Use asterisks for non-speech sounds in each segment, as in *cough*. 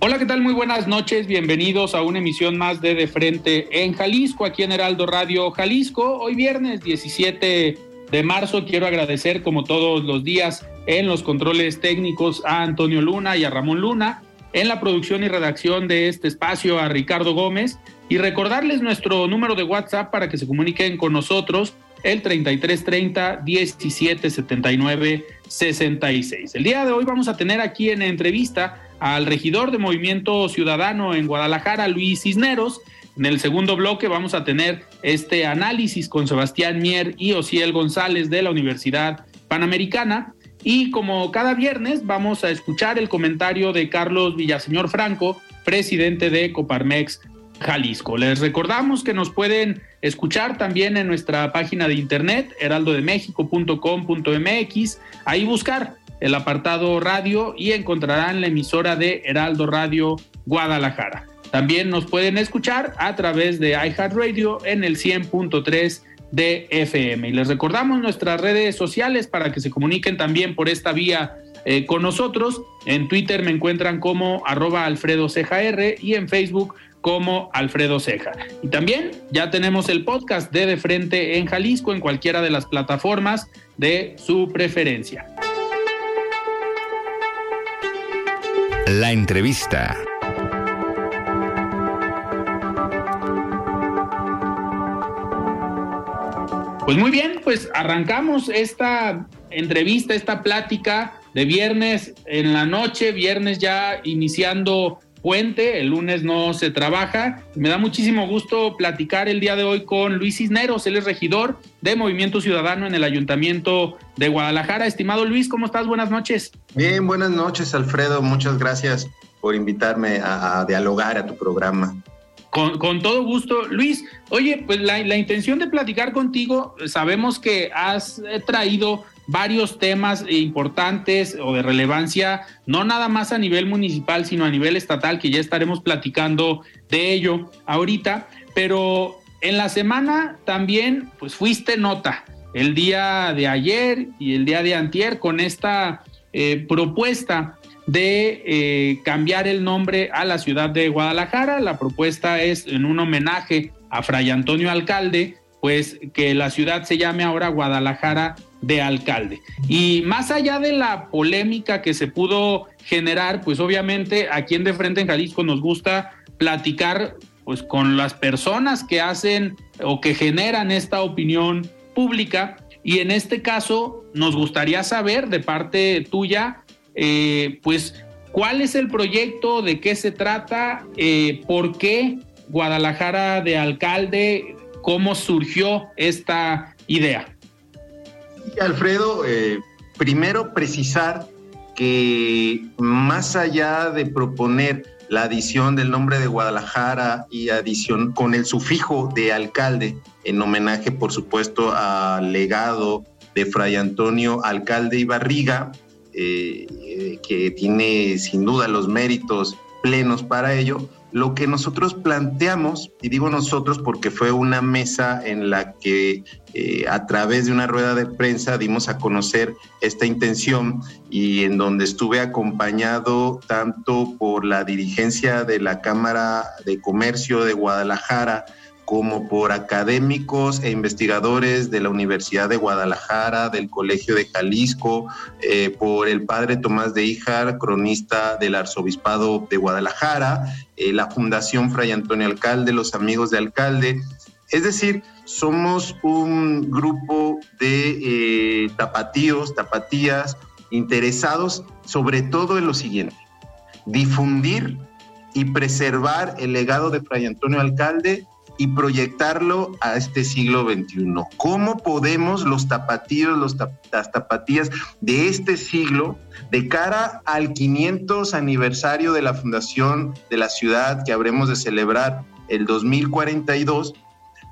Hola, ¿qué tal? Muy buenas noches. Bienvenidos a una emisión más de De Frente en Jalisco, aquí en Heraldo Radio Jalisco. Hoy viernes 17 de marzo quiero agradecer como todos los días en los controles técnicos a Antonio Luna y a Ramón Luna, en la producción y redacción de este espacio a Ricardo Gómez y recordarles nuestro número de WhatsApp para que se comuniquen con nosotros el 3330 1779 66. El día de hoy vamos a tener aquí en entrevista al regidor de Movimiento Ciudadano en Guadalajara, Luis Cisneros. En el segundo bloque vamos a tener este análisis con Sebastián Mier y Ociel González de la Universidad Panamericana. Y como cada viernes vamos a escuchar el comentario de Carlos Villaseñor Franco, presidente de Coparmex Jalisco. Les recordamos que nos pueden escuchar también en nuestra página de internet, heraldodemexico.com.mx, ahí buscar el apartado radio y encontrarán la emisora de Heraldo Radio Guadalajara. También nos pueden escuchar a través de iHeartRadio en el 100.3 de FM. Y les recordamos nuestras redes sociales para que se comuniquen también por esta vía eh, con nosotros. En Twitter me encuentran como arroba Alfredo y en Facebook como Alfredo Ceja. Y también ya tenemos el podcast de De Frente en Jalisco en cualquiera de las plataformas de su preferencia. La entrevista. Pues muy bien, pues arrancamos esta entrevista, esta plática de viernes en la noche, viernes ya iniciando puente, el lunes no se trabaja. Me da muchísimo gusto platicar el día de hoy con Luis Cisneros, él es regidor de Movimiento Ciudadano en el Ayuntamiento de Guadalajara. Estimado Luis, ¿cómo estás? Buenas noches. Bien, buenas noches, Alfredo. Muchas gracias por invitarme a, dialogar a tu programa. Con, todo gusto. Luis, oye, pues la, la, intención de platicar contigo, sabemos que has eh, traído varios temas importantes o de relevancia, no nada más a nivel municipal, sino a nivel estatal, que ya estaremos platicando de ello ahorita, pero en la semana también, pues fuiste nota el día de ayer y el día de antier con esta eh, propuesta de eh, cambiar el nombre a la ciudad de Guadalajara. La propuesta es en un homenaje a Fray Antonio Alcalde, pues que la ciudad se llame ahora Guadalajara de alcalde. Y más allá de la polémica que se pudo generar, pues obviamente aquí en De Frente en Jalisco nos gusta platicar pues con las personas que hacen o que generan esta opinión pública y en este caso nos gustaría saber de parte tuya eh, pues cuál es el proyecto, de qué se trata, eh, por qué Guadalajara de alcalde, cómo surgió esta idea. Alfredo, eh, primero precisar que más allá de proponer la adición del nombre de Guadalajara y adición con el sufijo de alcalde, en homenaje, por supuesto, al legado de Fray Antonio Alcalde y Barriga, eh, que tiene sin duda los méritos plenos para ello, lo que nosotros planteamos, y digo nosotros porque fue una mesa en la que eh, a través de una rueda de prensa dimos a conocer esta intención y en donde estuve acompañado tanto por la dirigencia de la Cámara de Comercio de Guadalajara, como por académicos e investigadores de la Universidad de Guadalajara, del Colegio de Jalisco, eh, por el padre Tomás de Híjar, cronista del Arzobispado de Guadalajara, eh, la Fundación Fray Antonio Alcalde, los amigos de Alcalde. Es decir, somos un grupo de eh, tapatíos, tapatías, interesados sobre todo en lo siguiente, difundir y preservar el legado de Fray Antonio Alcalde y proyectarlo a este siglo XXI. ¿Cómo podemos los tapatíos, las tapatías de este siglo, de cara al 500 aniversario de la fundación de la ciudad que habremos de celebrar el 2042,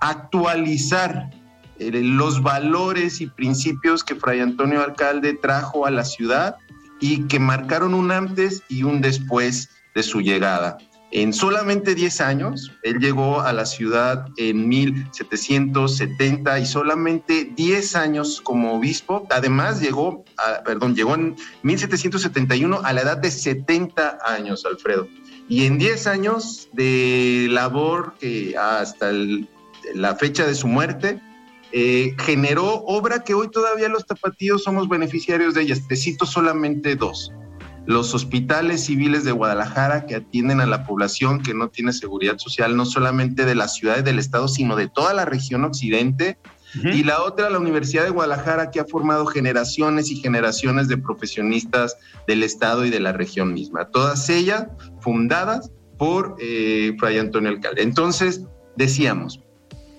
actualizar eh, los valores y principios que Fray Antonio Alcalde trajo a la ciudad y que marcaron un antes y un después de su llegada. En solamente 10 años, él llegó a la ciudad en 1770 y solamente 10 años como obispo. Además, llegó, perdón, llegó en 1771 a la edad de 70 años, Alfredo. Y en 10 años de labor que hasta la fecha de su muerte, eh, generó obra que hoy todavía los tapatíos somos beneficiarios de ellas. Te cito solamente dos los hospitales civiles de Guadalajara que atienden a la población que no tiene seguridad social, no solamente de la ciudad y del estado, sino de toda la región occidente. Y la otra, la Universidad de Guadalajara, que ha formado generaciones y generaciones de profesionistas del estado y de la región misma, todas ellas fundadas por eh, Fray Antonio Alcalde. Entonces, decíamos,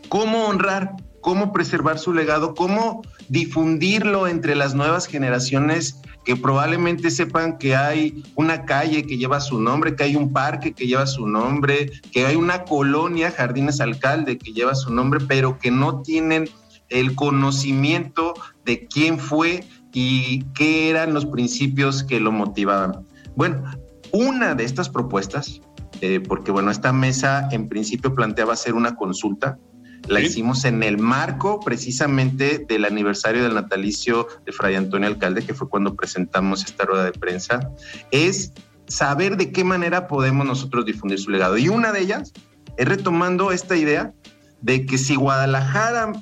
¿cómo honrar, cómo preservar su legado, cómo difundirlo entre las nuevas generaciones que probablemente sepan que hay una calle que lleva su nombre, que hay un parque que lleva su nombre, que hay una colonia, Jardines Alcalde, que lleva su nombre, pero que no tienen el conocimiento de quién fue y qué eran los principios que lo motivaban. Bueno, una de estas propuestas, eh, porque bueno, esta mesa en principio planteaba hacer una consulta, la hicimos en el marco precisamente del aniversario del natalicio de Fray Antonio Alcalde, que fue cuando presentamos esta rueda de prensa, es saber de qué manera podemos nosotros difundir su legado. Y una de ellas es retomando esta idea de que si Guadalajara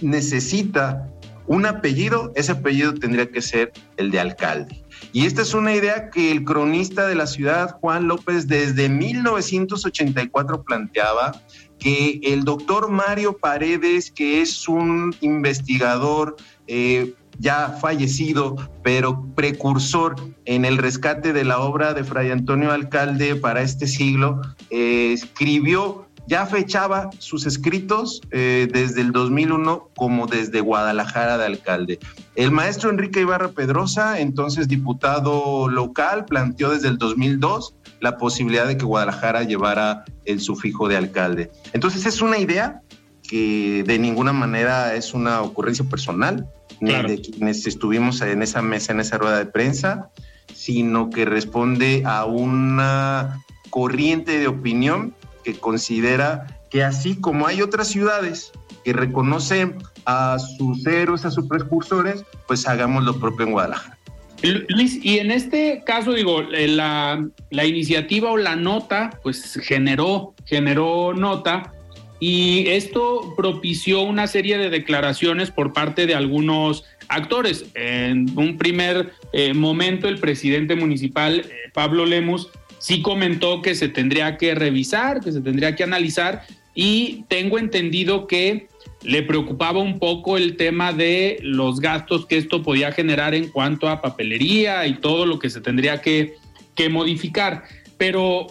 necesita un apellido, ese apellido tendría que ser el de alcalde. Y esta es una idea que el cronista de la ciudad, Juan López, desde 1984 planteaba que el doctor Mario Paredes, que es un investigador eh, ya fallecido, pero precursor en el rescate de la obra de Fray Antonio Alcalde para este siglo, eh, escribió ya fechaba sus escritos eh, desde el 2001 como desde Guadalajara de alcalde. El maestro Enrique Ibarra Pedrosa, entonces diputado local, planteó desde el 2002 la posibilidad de que Guadalajara llevara el sufijo de alcalde. Entonces es una idea que de ninguna manera es una ocurrencia personal, ni de quienes estuvimos en esa mesa, en esa rueda de prensa, sino que responde a una corriente de opinión que considera que así como hay otras ciudades que reconocen a sus héroes, a sus precursores, pues hagamos lo propio en Guadalajara. Luis, y en este caso, digo, eh, la, iniciativa o la nota, pues generó, generó nota, y esto propició una serie de declaraciones por parte de algunos actores. En un primer eh, momento, el presidente municipal, eh, Pablo Lemus, sí comentó que se tendría que revisar, que se tendría que analizar y tengo entendido que le preocupaba un poco el tema de los gastos que esto podía generar en cuanto a papelería y todo lo que se tendría que, que modificar. Pero,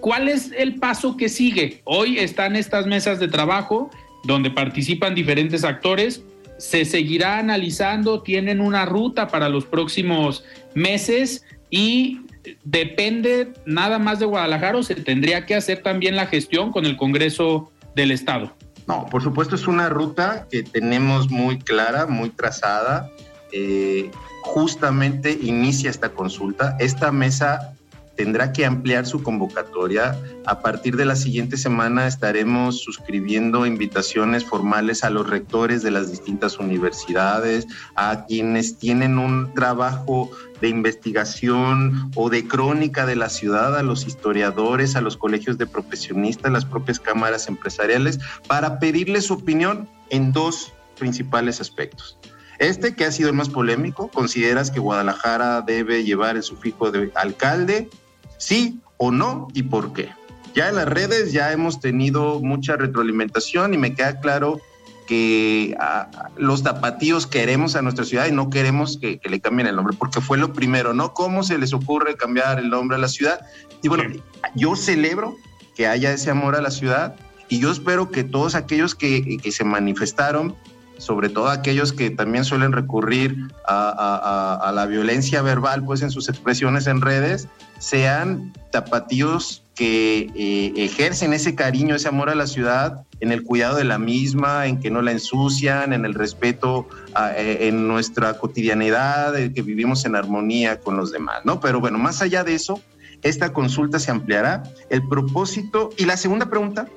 ¿cuál es el paso que sigue? Hoy están estas mesas de trabajo donde participan diferentes actores. Se seguirá analizando, tienen una ruta para los próximos meses y depende nada más de Guadalajara o se tendría que hacer también la gestión con el Congreso del Estado? No, por supuesto es una ruta que tenemos muy clara, muy trazada. Eh, justamente inicia esta consulta. Esta mesa tendrá que ampliar su convocatoria. A partir de la siguiente semana estaremos suscribiendo invitaciones formales a los rectores de las distintas universidades, a quienes tienen un trabajo de investigación o de crónica de la ciudad, a los historiadores, a los colegios de profesionistas, las propias cámaras empresariales, para pedirles su opinión en dos principales aspectos. Este, que ha sido el más polémico, ¿consideras que Guadalajara debe llevar el sufijo de alcalde? ¿Sí o no? ¿Y por qué? Ya en las redes ya hemos tenido mucha retroalimentación y me queda claro que ah, los tapatíos queremos a nuestra ciudad y no queremos que, le cambien el nombre, porque fue lo primero, ¿no? ¿Cómo se les ocurre cambiar el nombre a la ciudad? Y bueno, yo celebro que haya ese amor a la ciudad y yo espero que todos aquellos que, que se manifestaron sobre todo aquellos que también suelen recurrir a, la violencia verbal, pues en sus expresiones en redes, sean tapatíos que eh, ejercen ese cariño, ese amor a la ciudad, en el cuidado de la misma, en que no la ensucian, en el respeto eh, en nuestra cotidianidad, en que vivimos en armonía con los demás, ¿no? Pero bueno, más allá de eso, esta consulta se ampliará. El propósito, y la segunda pregunta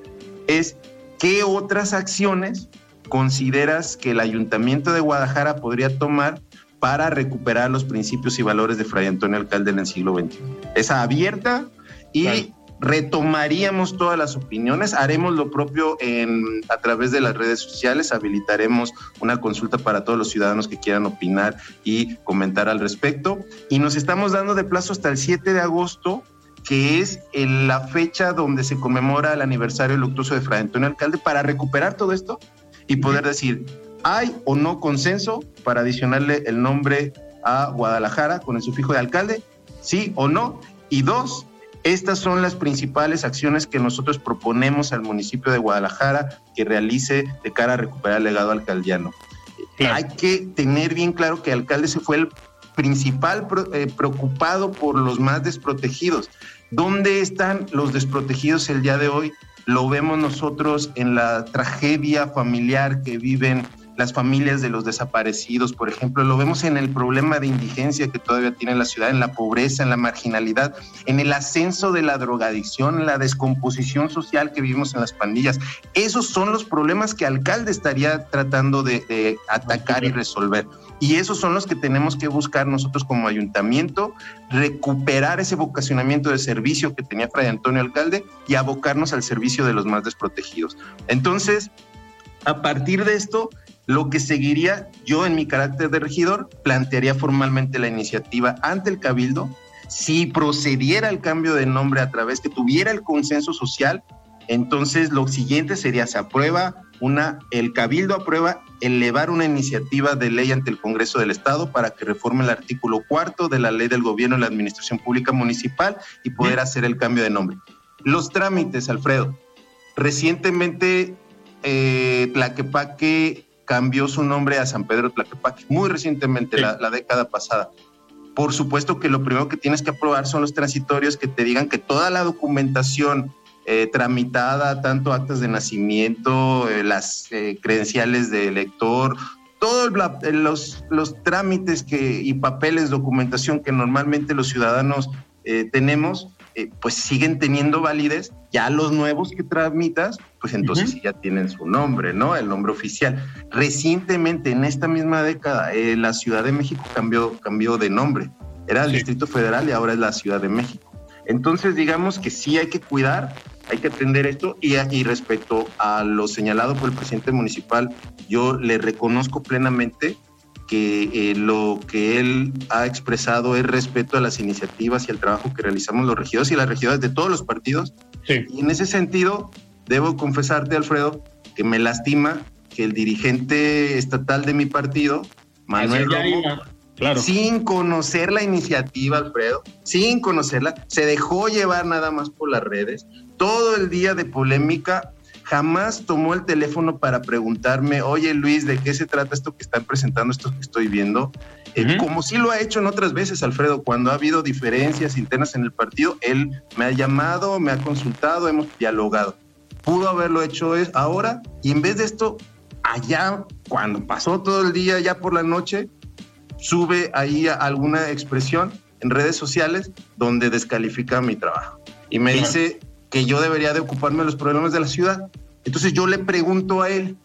es, ¿qué otras acciones consideras que el ayuntamiento de Guadalajara podría tomar para recuperar los principios y valores de Fray Antonio Alcalde en el siglo XXI? Esa abierta y retomaríamos todas las opiniones, haremos lo propio en, a través de las redes sociales, habilitaremos una consulta para todos los ciudadanos que quieran opinar y comentar al respecto. Y nos estamos dando de plazo hasta el 7 de agosto que es la fecha donde se conmemora el aniversario luctuoso de Fray Antonio Alcalde, para recuperar todo esto y poder decir, ¿hay o no consenso para adicionarle el nombre a Guadalajara con el sufijo de alcalde? ¿Sí o no? Y dos, estas son las principales acciones que nosotros proponemos al municipio de Guadalajara que realice de cara a recuperar el legado alcaldiano. Hay que tener bien claro que el alcalde se fue el principal eh, preocupado por los más desprotegidos. ¿Dónde están los desprotegidos el día de hoy? Lo vemos nosotros en la tragedia familiar que viven las familias de los desaparecidos, por ejemplo, lo vemos en el problema de indigencia que todavía tiene la ciudad, en la pobreza, en la marginalidad, en el ascenso de la drogadicción, la descomposición social que vivimos en las pandillas. Esos son los problemas que alcalde estaría tratando de, atacar y resolver. Y esos son los que tenemos que buscar nosotros como ayuntamiento, recuperar ese vocacionamiento de servicio que tenía Fray Antonio Alcalde y abocarnos al servicio de los más desprotegidos. Entonces, a partir de esto, lo que seguiría, yo en mi carácter de regidor, plantearía formalmente la iniciativa ante el Cabildo. Si procediera el cambio de nombre a través que tuviera el consenso social, entonces lo siguiente sería, se aprueba una, el Cabildo aprueba elevar una iniciativa de ley ante el Congreso del Estado para que reforme el artículo cuarto de la ley del gobierno y la administración pública municipal y poder hacer el cambio de nombre. Los trámites, Alfredo. Recientemente, eh, Tlaquepaque cambió su nombre a San Pedro Tlaquepaque, muy recientemente, la, la década pasada. Por supuesto que lo primero que tienes que aprobar son los transitorios que te digan que toda la documentación eh, tramitada, tanto actas de nacimiento, eh, las eh, credenciales de elector, todos los, los trámites que, y papeles, documentación que normalmente los ciudadanos tenemos, pues siguen teniendo validez. Ya los nuevos que tramitas, pues entonces ya tienen su nombre, ¿no? El nombre oficial. Recientemente, en esta misma década, la Ciudad de México cambió, cambió de nombre. Era el Distrito Federal y ahora es la Ciudad de México. Entonces, digamos que sí hay que cuidar hay que atender esto y, y respecto a lo señalado por el presidente municipal, yo le reconozco plenamente que eh, lo que él ha expresado es respeto a las iniciativas y al trabajo que realizamos los regidores y las regidoras de todos los partidos. Y en ese sentido, debo confesarte, Alfredo, que me lastima que el dirigente estatal de mi partido, Manuel Romo, sin conocer la iniciativa, Alfredo, sin conocerla, se dejó llevar nada más por las redes, todo el día de polémica, jamás tomó el teléfono para preguntarme, oye Luis, ¿de qué se trata esto que están presentando, esto que estoy viendo? Eh, como sí lo ha hecho en otras veces, Alfredo, cuando ha habido diferencias internas en el partido, él me ha llamado, me ha consultado, hemos dialogado. Pudo haberlo hecho ahora y en vez de esto, allá, cuando pasó todo el día, ya por la noche, sube ahí alguna expresión en redes sociales donde descalifica mi trabajo. Y me dice que yo debería de ocuparme de los problemas de la ciudad. Entonces yo le pregunto a él,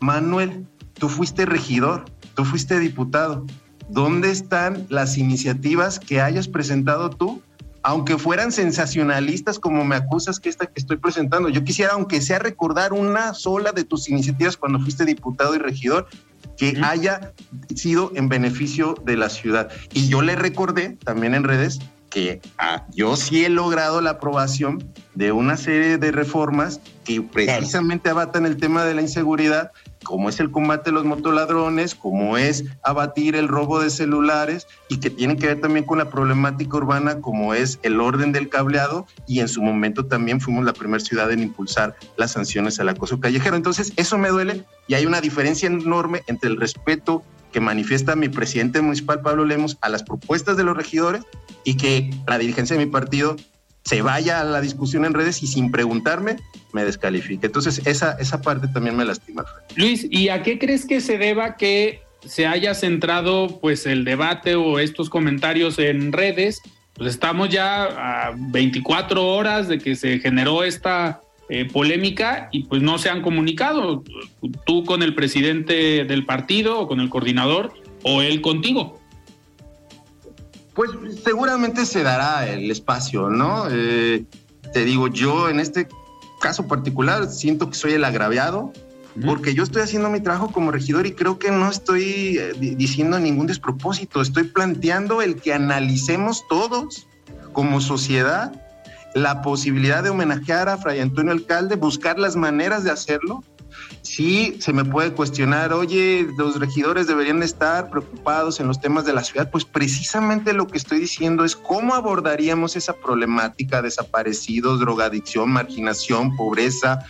Manuel, tú fuiste regidor, tú fuiste diputado, ¿dónde están las iniciativas que hayas presentado tú? Aunque fueran sensacionalistas como me acusas que esta que estoy presentando, yo quisiera, aunque sea recordar una sola de tus iniciativas cuando fuiste diputado y regidor, que haya sido en beneficio de la ciudad. Y yo le recordé también en redes que ah, yo sí he logrado la aprobación de una serie de reformas que precisamente abatan el tema de la inseguridad, como es el combate a los motoladrones, como es abatir el robo de celulares y que tienen que ver también con la problemática urbana, como es el orden del cableado y en su momento también fuimos la primera ciudad en impulsar las sanciones al acoso callejero. Entonces, eso me duele y hay una diferencia enorme entre el respeto que manifiesta mi presidente municipal Pablo Lemos a las propuestas de los regidores y que la dirigencia de mi partido se vaya a la discusión en redes y sin preguntarme me descalifique. Entonces, esa, esa parte también me lastima. Luis, ¿y a qué crees que se deba que se haya centrado pues el debate o estos comentarios en redes? Pues estamos ya a 24 horas de que se generó esta eh, polémica y pues no se han comunicado. Tú con el presidente del partido o con el coordinador o él contigo. Pues seguramente se dará el espacio, ¿no? Eh, te digo, yo en este caso particular siento que soy el agraviado, porque yo estoy haciendo mi trabajo como regidor y creo que no estoy eh, diciendo ningún despropósito, estoy planteando el que analicemos todos como sociedad la posibilidad de homenajear a Fray Antonio Alcalde, buscar las maneras de hacerlo sí se me puede cuestionar, oye, los regidores deberían estar preocupados en los temas de la ciudad, pues precisamente lo que estoy diciendo es cómo abordaríamos esa problemática, desaparecidos, drogadicción, marginación, pobreza,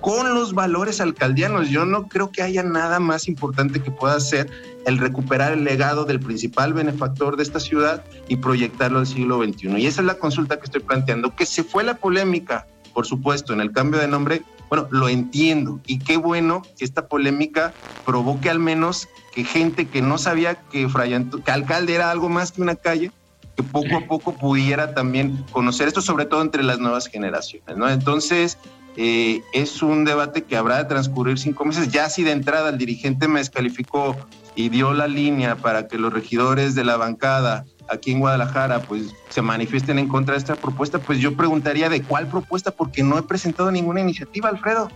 con los valores alcaldianos. Yo no creo que haya nada más importante que pueda hacer el recuperar el legado del principal benefactor de esta ciudad y proyectarlo al siglo XXI. Y esa es la consulta que estoy planteando, que se fue la polémica, por supuesto, en el cambio de nombre, bueno, lo entiendo y qué bueno que esta polémica provoque al menos que gente que no sabía que, Fray que alcalde era algo más que una calle, que poco a poco pudiera también conocer esto, sobre todo entre las nuevas generaciones, ¿no? Entonces, eh, es un debate que habrá de transcurrir cinco meses. Ya si de entrada el dirigente me descalificó y dio la línea para que los regidores de la bancada aquí en Guadalajara pues se manifiesten en contra de esta propuesta, pues yo preguntaría de cuál propuesta, porque no he presentado ninguna iniciativa, Alfredo.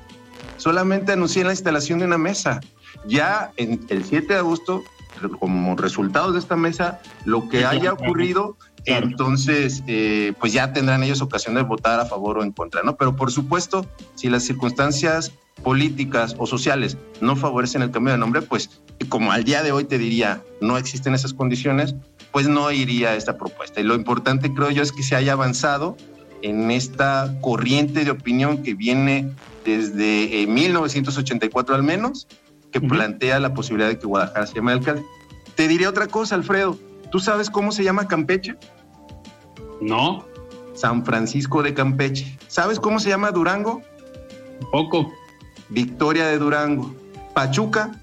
Solamente anuncié la instalación de una mesa. Ya en el 7 de agosto, como resultado de esta mesa, lo que haya ocurrido, entonces eh, pues ya tendrán ellos ocasión de votar a favor o en contra, ¿no? Pero por supuesto, si las circunstancias políticas o sociales no favorecen el cambio de nombre, pues como al día de hoy te diría, no existen esas condiciones, pues no iría a esta propuesta. Y lo importante creo yo es que se haya avanzado en esta corriente de opinión que viene desde 1984 eh, al menos, que plantea la posibilidad de que Guadalajara se llame alcalde. Te diré otra cosa, Alfredo. ¿Tú sabes cómo se llama Campeche? No. San Francisco de Campeche. ¿Sabes cómo se llama Durango? Poco. Victoria de Durango. Pachuca.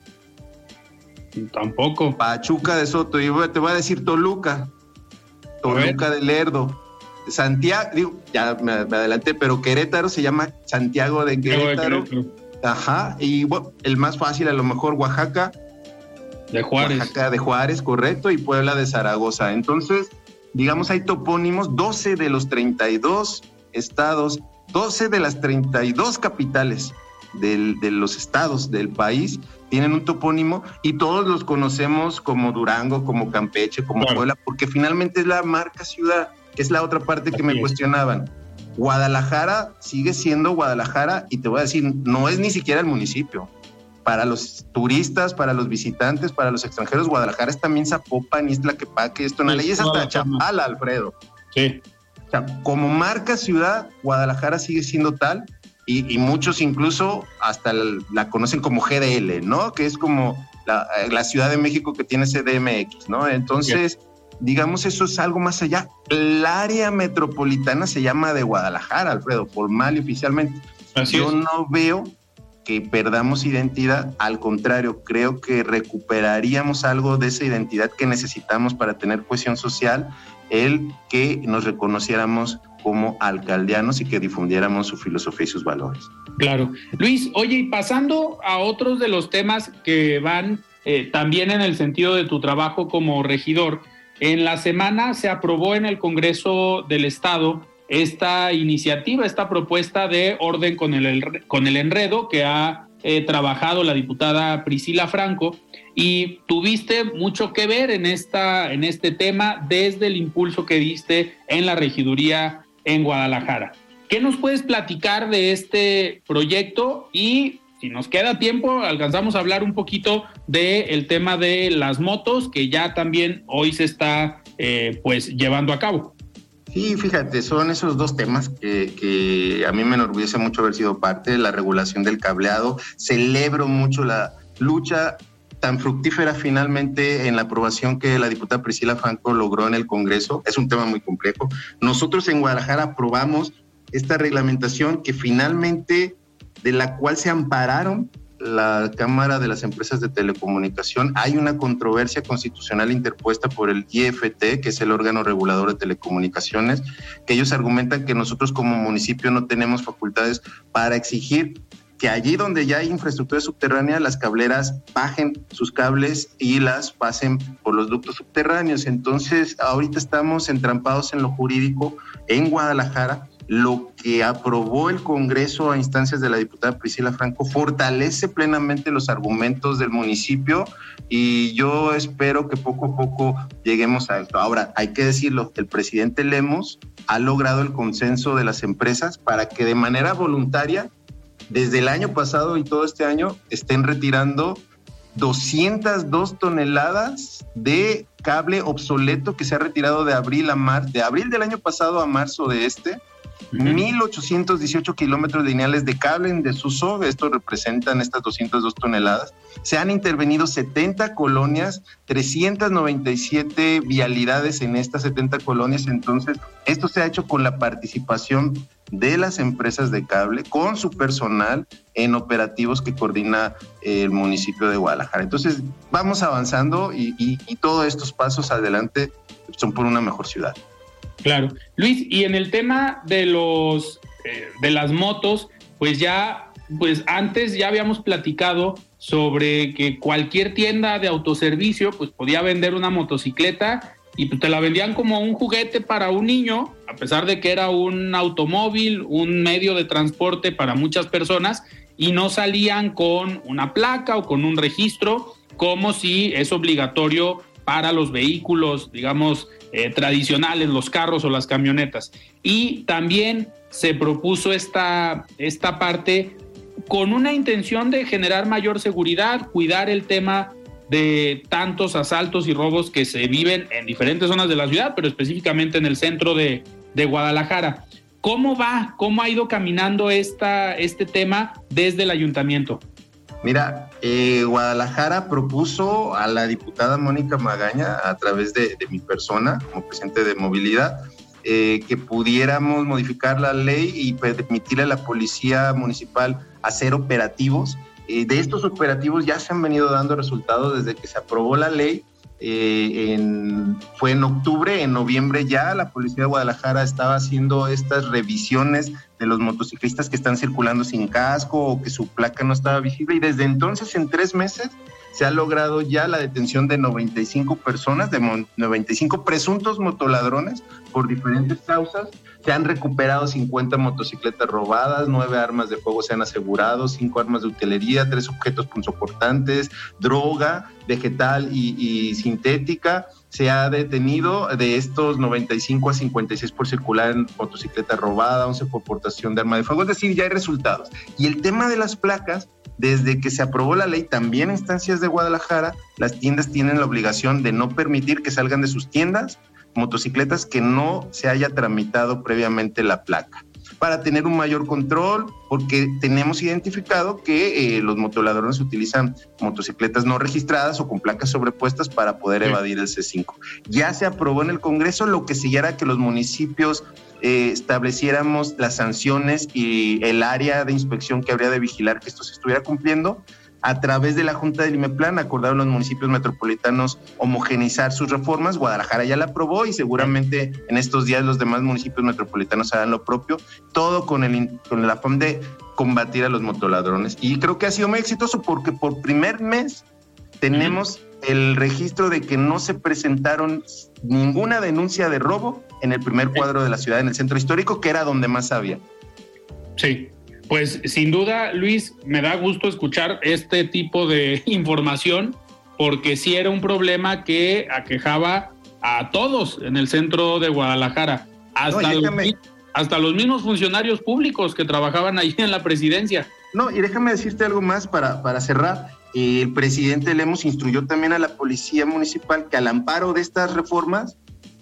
Tampoco. Pachuca de Soto. Y te voy a decir Toluca. Toluca de Lerdo. Santiago, digo, ya me, adelanté, pero Querétaro se llama Santiago de Querétaro. Ajá. Y bueno, el más fácil, a lo mejor Oaxaca. De Juárez. Oaxaca de Juárez, correcto. Y Puebla de Zaragoza. Entonces, digamos, hay topónimos, 12 de los 32 estados, 12 de las 32 capitales de los estados del país tienen un topónimo y todos los conocemos como Durango, como Campeche, como Puebla, porque finalmente es la marca ciudad, que es la otra parte que me cuestionaban. Guadalajara sigue siendo Guadalajara y te voy a decir, no es ni siquiera el municipio. Para los turistas, para los visitantes, para los extranjeros, Guadalajara es también Zapopan, y es Tlaquepaque, esto, no, ley es hasta Chapala, Alfredo. Sí. O sea, como marca ciudad, Guadalajara sigue siendo tal y, muchos incluso hasta la, conocen como GDL, ¿no? Que es como la, Ciudad de México que tiene CDMX, ¿no? Entonces, digamos, eso es algo más allá. El área metropolitana se llama de Guadalajara, Alfredo, formal y oficialmente. Yo no veo que perdamos identidad, al contrario, creo que recuperaríamos algo de esa identidad que necesitamos para tener cohesión social el que nos reconociéramos como alcaldianos y que difundiéramos su filosofía y sus valores. Claro. Luis, oye, y pasando a otros de los temas que van eh, también en el sentido de tu trabajo como regidor, en la semana se aprobó en el Congreso del Estado esta iniciativa, esta propuesta de orden con el, con el enredo que ha eh, trabajado la diputada Priscila Franco y tuviste mucho que ver en, esta, en este tema desde el impulso que diste en la regiduría en Guadalajara. ¿Qué nos puedes platicar de este proyecto? Y si nos queda tiempo, alcanzamos a hablar un poquito del tema de las motos, que ya también hoy se está eh, pues llevando a cabo. Sí, fíjate, son esos dos temas que, que, a mí me enorgullece mucho haber sido parte de la regulación del cableado. Celebro mucho la lucha tan fructífera finalmente en la aprobación que la diputada Priscila Franco logró en el Congreso. Es un tema muy complejo. Nosotros en Guadalajara aprobamos esta reglamentación que finalmente, de la cual se ampararon la Cámara de las Empresas de Telecomunicación, hay una controversia constitucional interpuesta por el IFT, que es el órgano regulador de telecomunicaciones, que ellos argumentan que nosotros como municipio no tenemos facultades para exigir que allí donde ya hay infraestructura subterránea, las cableras bajen sus cables y las pasen por los ductos subterráneos. Entonces, ahorita estamos entrampados en lo jurídico en Guadalajara. Lo que aprobó el Congreso a instancias de la diputada Priscila Franco fortalece plenamente los argumentos del municipio y yo espero que poco a poco lleguemos a esto. Ahora, hay que decirlo, el presidente Lemos ha logrado el consenso de las empresas para que de manera voluntaria desde el año pasado y todo este año estén retirando 202 toneladas de cable obsoleto que se ha retirado de abril a marzo, de abril del año pasado a marzo de este, 1.818 kilómetros lineales de cable en desuso, esto representan estas 202 toneladas. Se han intervenido 70 colonias, 397 vialidades en estas 70 colonias, entonces esto se ha hecho con la participación de las empresas de cable con su personal en operativos que coordina el municipio de Guadalajara. Entonces, vamos avanzando y, todos estos pasos adelante son por una mejor ciudad. Claro. Luis, y en el tema de los eh, de las motos, pues ya, pues antes ya habíamos platicado sobre que cualquier tienda de autoservicio pues podía vender una motocicleta y pues te la vendían como un juguete para un niño, a pesar de que era un automóvil, un medio de transporte para muchas personas, y no salían con una placa o con un registro, como si es obligatorio para los vehículos, digamos, eh, tradicionales, los carros o las camionetas. Y también se propuso esta, esta parte con una intención de generar mayor seguridad, cuidar el tema de tantos asaltos y robos que se viven en diferentes zonas de la ciudad, pero específicamente en el centro de, Guadalajara. ¿Cómo va? ¿Cómo ha ido caminando esta, este tema desde el ayuntamiento? Mira, eh, Guadalajara propuso a la diputada Mónica Magaña, a través de, mi persona como presidente de movilidad, eh, que pudiéramos modificar la ley y permitirle a la policía municipal hacer operativos eh, de estos operativos ya se han venido dando resultados desde que se aprobó la ley. Eh, fue en octubre, en noviembre ya la Policía de Guadalajara estaba haciendo estas revisiones de los motociclistas que están circulando sin casco o que su placa no estaba visible y desde entonces en tres meses se ha logrado ya la detención de 95 personas, de 95 presuntos motoladrones por diferentes causas. Se han recuperado 50 motocicletas robadas, 9 armas de fuego se han asegurado, 5 armas de utilería, 3 objetos punzocortantes, droga vegetal y, sintética. Se ha detenido de estos 95 a 56 por circular en motocicleta robada, 11 por portación de arma de fuego. Es decir, ya hay resultados. Y el tema de las placas desde que se aprobó la ley, también en instancias de Guadalajara, las tiendas tienen la obligación de no permitir que salgan de sus tiendas motocicletas que no se haya tramitado previamente la placa para tener un mayor control, porque tenemos identificado que eh, los motoladrones utilizan motocicletas no registradas o con placas sobrepuestas para poder evadir el C5. Ya se aprobó en el Congreso, lo que siguiera que los municipios eh, estableciéramos las sanciones y el área de inspección que habría de vigilar que esto se estuviera cumpliendo a través de la Junta del IMEPLAN acordaron los municipios metropolitanos homogenizar sus reformas. Guadalajara ya la aprobó y seguramente en estos días los demás municipios metropolitanos harán lo propio, todo con el, con el afán de combatir a los motoladrones. Y creo que ha sido muy exitoso porque por primer mes tenemos el registro de que no se presentaron ninguna denuncia de robo en el primer cuadro de la ciudad, en el centro histórico, que era donde más había. Sí, pues sin duda, Luis, me da gusto escuchar este tipo de *laughs* información porque sí era un problema que aquejaba a todos en el centro de Guadalajara, hasta, los, hasta los mismos funcionarios públicos que trabajaban allí en la presidencia. No, y déjame decirte algo más para, para cerrar. El presidente Lemos instruyó también a la policía municipal que al amparo de estas reformas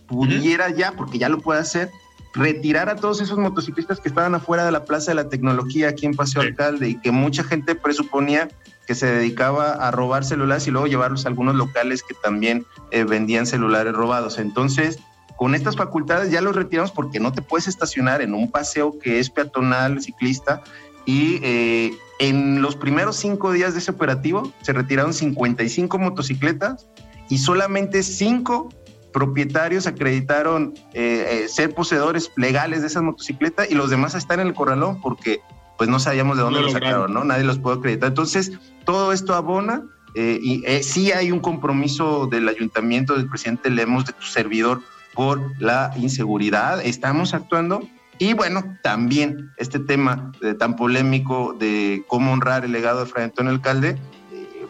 pudiera ya, porque ya lo puede hacer, retirar a todos esos motociclistas que estaban afuera de la Plaza de la Tecnología aquí en Paseo Alcalde y que mucha gente presuponía que se dedicaba a robar celulares y luego llevarlos a algunos locales que también eh, vendían celulares robados. Entonces, con estas facultades ya los retiramos porque no te puedes estacionar en un paseo que es peatonal, ciclista, y eh, en los primeros cinco días de ese operativo se retiraron 55 motocicletas y solamente cinco propietarios acreditaron eh, eh, ser poseedores legales de esas motocicletas y los demás están en el corralón porque pues no sabíamos de dónde los sacaron, ¿no? Nadie los puede acreditar. Entonces, todo esto abona eh, y sí hay un compromiso del ayuntamiento, del presidente Lemos, de tu servidor por la inseguridad. Estamos actuando y bueno, también este tema tan polémico de cómo honrar el legado de Fray Antonio Alcalde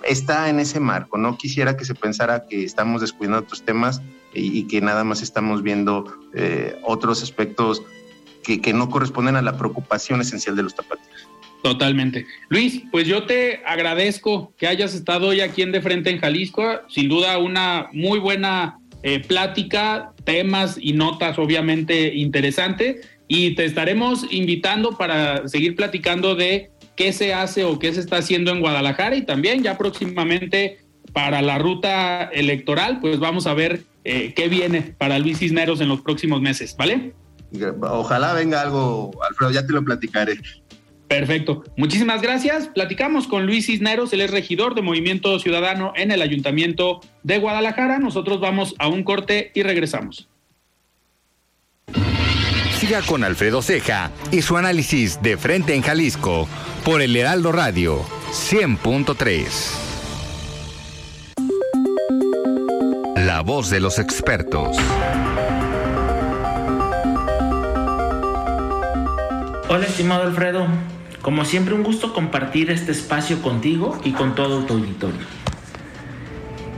está en ese marco. No quisiera que se pensara que estamos descuidando otros temas y, que nada más estamos viendo eh, otros aspectos que, que, no corresponden a la preocupación esencial de los tapatíos. Totalmente. Luis, pues yo te agradezco que hayas estado hoy aquí en De Frente en Jalisco. Sin duda una muy buena eh, plática, temas y notas obviamente interesante. Y te estaremos invitando para seguir platicando de qué se hace o qué se está haciendo en Guadalajara y también ya próximamente para la ruta electoral, pues vamos a ver eh, qué viene para Luis Cisneros en los próximos meses, ¿vale? Ojalá venga algo, Alfredo, ya te lo platicaré. Perfecto. Muchísimas gracias. Platicamos con Luis Cisneros, él es regidor de Movimiento Ciudadano en el Ayuntamiento de Guadalajara. Nosotros vamos a un corte y regresamos. Siga con Alfredo Ceja y su análisis de frente en Jalisco por el Heraldo Radio 100.3. La voz de los expertos. Hola, estimado Alfredo. Como siempre, un gusto compartir este espacio contigo y con todo tu auditorio.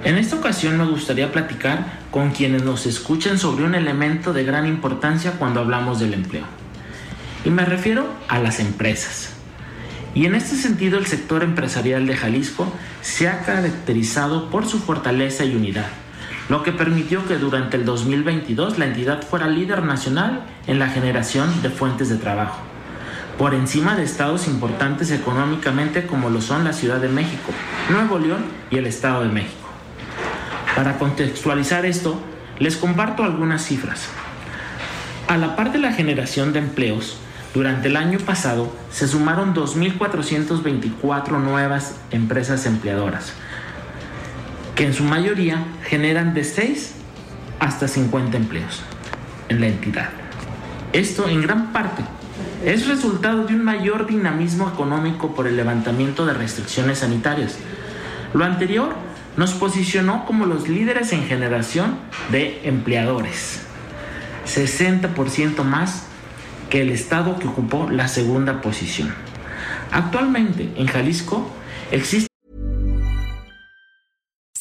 En esta ocasión me gustaría platicar con quienes nos escuchan sobre un elemento de gran importancia cuando hablamos del empleo. Y me refiero a las empresas. Y en este sentido el sector empresarial de Jalisco se ha caracterizado por su fortaleza y unidad lo que permitió que durante el 2022 la entidad fuera líder nacional en la generación de fuentes de trabajo, por encima de estados importantes económicamente como lo son la Ciudad de México, Nuevo León y el Estado de México. Para contextualizar esto, les comparto algunas cifras. A la par de la generación de empleos, durante el año pasado se sumaron 2.424 nuevas empresas empleadoras, que en su mayoría generan de 6 hasta 50 empleos en la entidad. Esto en gran parte es resultado de un mayor dinamismo económico por el levantamiento de restricciones sanitarias. Lo anterior nos posicionó como los líderes en generación de empleadores, 60% más que el estado que ocupó la segunda posición. Actualmente en Jalisco existe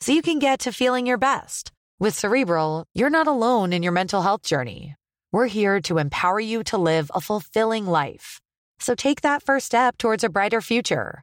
so you can get to feeling your best. With Cerebral, you're not alone in your mental health journey. We're here to empower you to live a fulfilling life. So take that first step towards a brighter future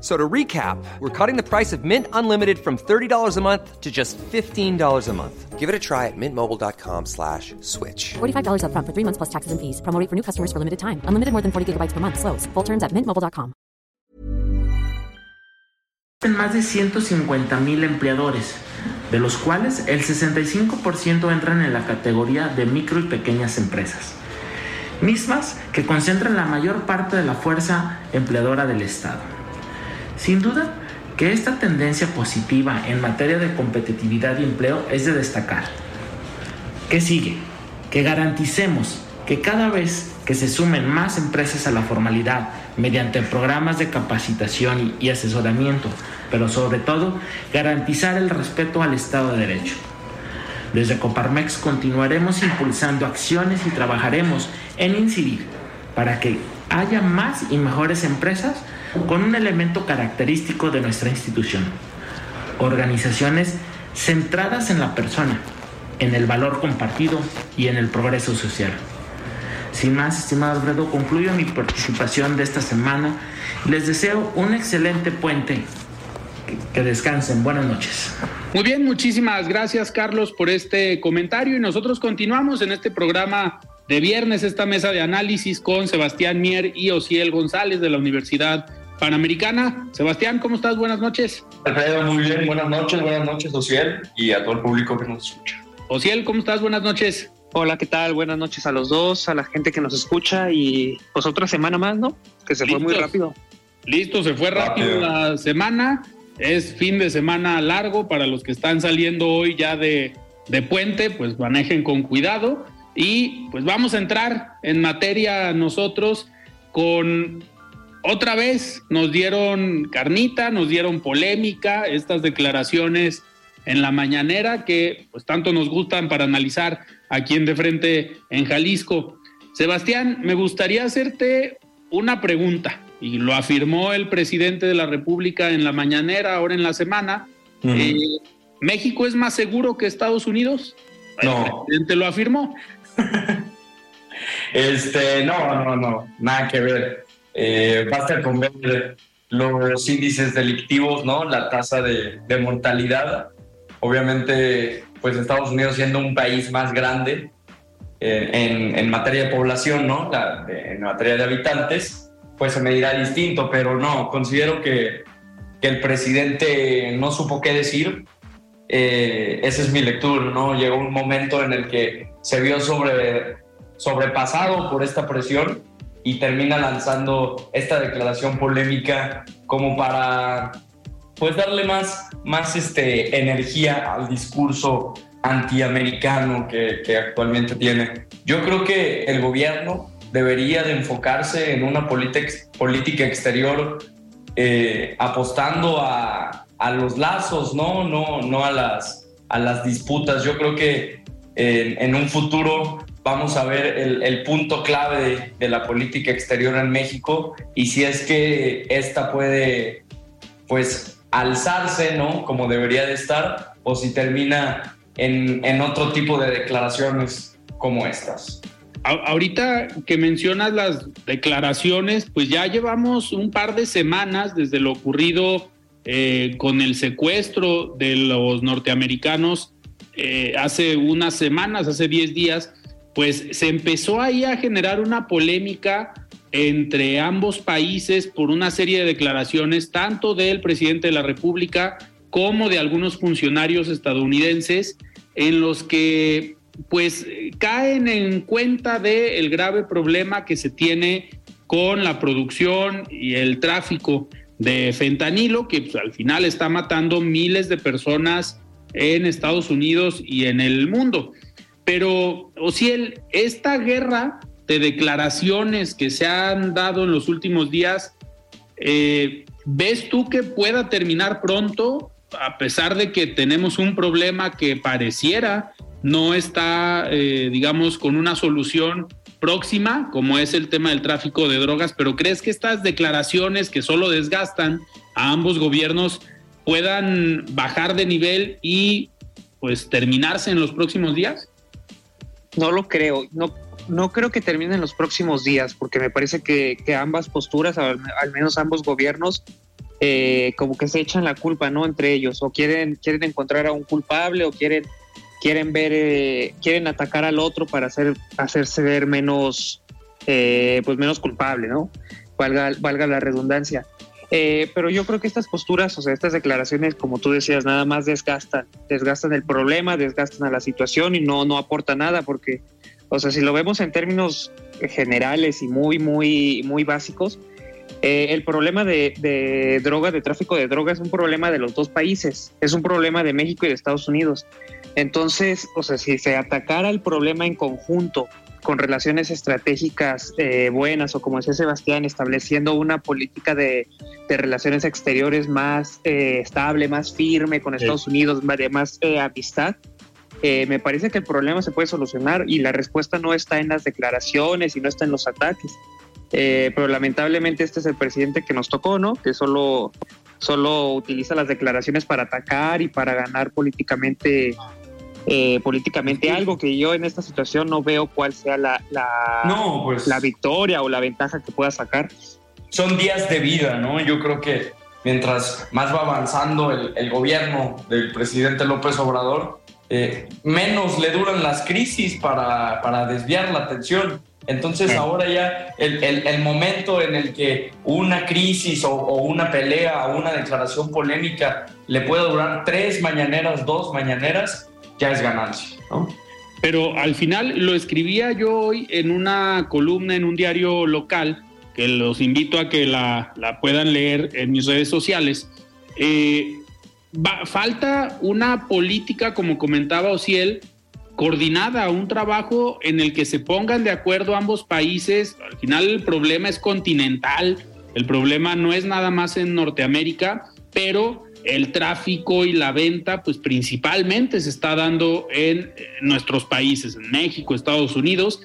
So to recap, we're cutting the price of Mint Unlimited from $30 a month to just $15 a month. Give it a try at mintmobile.com slash switch. $45 up front for three months plus taxes and fees. Promo rate for new customers for limited time. Unlimited more than 40 gigabytes per month. Slows. Full terms at mintmobile.com. Más de 150 mil empleadores, de los cuales el 65% entran en la categoría de micro y pequeñas empresas, mismas que concentran la mayor parte de la fuerza empleadora del Estado. Sin duda que esta tendencia positiva en materia de competitividad y empleo es de destacar. ¿Qué sigue? Que garanticemos que cada vez que se sumen más empresas a la formalidad mediante programas de capacitación y asesoramiento, pero sobre todo garantizar el respeto al Estado de Derecho. Desde Coparmex continuaremos impulsando acciones y trabajaremos en incidir para que haya más y mejores empresas con un elemento característico de nuestra institución. Organizaciones centradas en la persona, en el valor compartido y en el progreso social. Sin más, estimado Alfredo, concluyo mi participación de esta semana. Les deseo un excelente puente. Que, que descansen. Buenas noches. Muy bien, muchísimas gracias Carlos por este comentario y nosotros continuamos en este programa de viernes, esta mesa de análisis con Sebastián Mier y Ociel González de la Universidad Panamericana. Sebastián, ¿cómo estás? Buenas noches. Alfredo, muy bien. Buenas noches, buenas noches, Ociel, y a todo el público que nos escucha. Ociel, ¿cómo estás? Buenas noches. Hola, ¿qué tal? Buenas noches a los dos, a la gente que nos escucha y pues otra semana más, ¿no? Que se ¿Listos? fue muy rápido. Listo, se fue rápido, rápido, la semana. Es fin de semana largo para los que están saliendo hoy ya de, de puente, pues manejen con cuidado. Y pues vamos a entrar en materia nosotros con otra vez nos dieron carnita, nos dieron polémica, estas declaraciones en la mañanera que pues tanto nos gustan para analizar aquí en de frente en Jalisco. Sebastián, me gustaría hacerte una pregunta y lo afirmó el presidente de la República en la mañanera, ahora en la semana. Uh -huh. eh, ¿México es más seguro que Estados Unidos? No. El presidente lo afirmó. *laughs* este, no, no, no, nada que ver. Eh, basta con ver los índices delictivos, ¿no? La tasa de, mortalidad. Obviamente, pues Estados Unidos siendo un país más grande eh, en, materia de población, ¿no? En materia de habitantes, pues se medirá distinto, pero no, considero que, que el presidente no supo qué decir. Eh, esa es mi lectura, ¿no? Llegó un momento en el que se vio sobre, sobrepasado por esta presión y termina lanzando esta declaración polémica como para pues darle más, más este, energía al discurso antiamericano que, que actualmente tiene. Yo creo que el gobierno debería de enfocarse en una política exterior eh, apostando a, a, los lazos, ¿no? No, no a, las, a las disputas. Yo creo que en, en un futuro vamos a ver el, el punto clave de, de, la política exterior en México y si es que esta puede, pues, alzarse, ¿no? Como debería de estar, o si termina en, en otro tipo de declaraciones como estas. Ahorita que mencionas las declaraciones, pues ya llevamos un par de semanas desde lo ocurrido eh, con el secuestro de los norteamericanos eh, hace unas semanas, hace 10 días, pues se empezó ahí a generar una polémica entre ambos países por una serie de declaraciones, tanto del presidente de la República como de algunos funcionarios estadounidenses, en los que pues caen en cuenta del el grave problema que se tiene con la producción y el tráfico de fentanilo, que pues, al final está matando miles de personas en Estados Unidos y en el mundo. Pero, Ociel, esta guerra de declaraciones que se han dado en los últimos días, Eh, ¿Ves tú que pueda terminar pronto, a pesar de que tenemos un problema que pareciera no está, eh, digamos, con una solución próxima, como es el tema del tráfico de drogas, pero crees que estas declaraciones que solo desgastan a ambos gobiernos puedan bajar de nivel y pues terminarse en los próximos días? No lo creo, no, no creo que termine en los próximos días, porque me parece que, ambas posturas, al, menos ambos gobiernos, eh, como que se echan la culpa, ¿no? Entre ellos, o quieren, quieren encontrar a un culpable o quieren, quieren ver, eh, quieren atacar al otro para hacer, hacerse ver menos, eh, pues menos culpable, ¿no? Valga, valga la redundancia. Pero yo creo que estas posturas, o sea, estas declaraciones, como tú decías, nada más desgastan, desgastan el problema, desgastan a la situación y no, no aporta nada, porque, o sea, si lo vemos en términos generales y muy, muy, muy básicos, eh, el problema de, de droga, de tráfico de drogas, es un problema de los dos países, es un problema de México y de Estados Unidos. Entonces, o sea, si se atacara el problema en conjunto con relaciones estratégicas eh, buenas o como decía Sebastián, estableciendo una política de, relaciones exteriores más eh, estable, más firme con Estados Unidos, de más amistad, me parece que el problema se puede solucionar y la respuesta no está en las declaraciones y no está en los ataques. Eh, pero lamentablemente este es el presidente que nos tocó, ¿no? Que solo, solo utiliza las declaraciones para atacar y para ganar políticamente eh, políticamente algo que yo en esta situación no veo cuál sea la, la, pues, la victoria o la ventaja que pueda sacar. Son días de vida, ¿no? Yo creo que mientras más va avanzando el, gobierno del presidente López Obrador, eh, menos le duran las crisis para, para desviar la atención. Entonces ahora ya el, el, momento en el que una crisis o, una pelea o una declaración polémica le pueda durar tres mañaneras, dos mañaneras, ya es ganancia, ¿no? Pero al final lo escribía yo hoy en una columna en un diario local, que los invito a que la, la puedan leer en mis redes sociales. Eh, falta una política, como comentaba Ociel, coordinada, un trabajo en el que se pongan de acuerdo ambos países. Al final el problema es continental, el problema no es nada más en Norteamérica, pero el tráfico y la venta, pues principalmente se está dando en nuestros países, en México, Estados Unidos,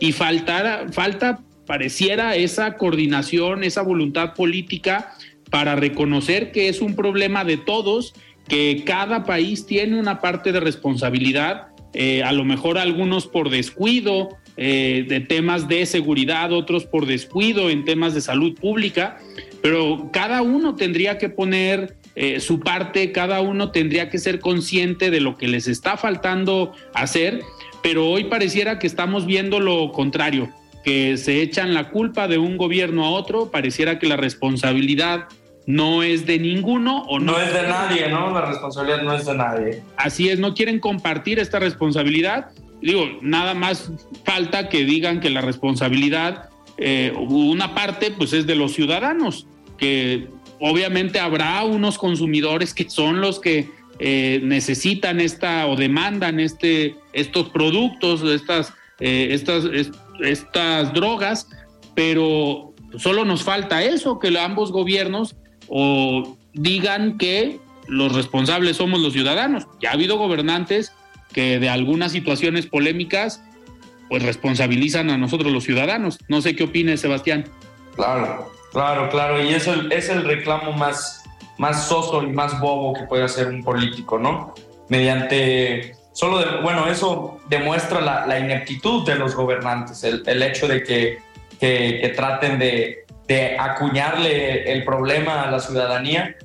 y falta, falta, pareciera esa coordinación, esa voluntad política para reconocer que es un problema de todos, que cada país tiene una parte de responsabilidad eh, a lo mejor algunos por descuido eh, de temas de seguridad, otros por descuido en temas de salud pública, pero cada uno tendría que poner eh, su parte, cada uno tendría que ser consciente de lo que les está faltando hacer, pero hoy pareciera que estamos viendo lo contrario, que se echan la culpa de un gobierno a otro, pareciera que la responsabilidad no es de ninguno o no, no es de nadie, ¿no? La responsabilidad no es de nadie. Así es, no quieren compartir esta responsabilidad. Digo, nada más falta que digan que la responsabilidad, eh, una parte, pues es de los ciudadanos, que obviamente habrá unos consumidores que son los que eh, necesitan esta o demandan este, estos productos, estas, eh, estas, estas drogas, pero solo nos falta eso, que ambos gobiernos o digan que los responsables somos los ciudadanos. Ya ha habido gobernantes que de algunas situaciones polémicas pues responsabilizan a nosotros los ciudadanos. No sé qué opine Sebastián. Claro, claro, claro. Y eso es el reclamo más, más soso y más bobo que puede hacer un político, ¿no? Mediante... Solo, de, bueno, eso demuestra la, ineptitud de los gobernantes, el, hecho de que, que traten de, de acuñarle el problema a la ciudadanía,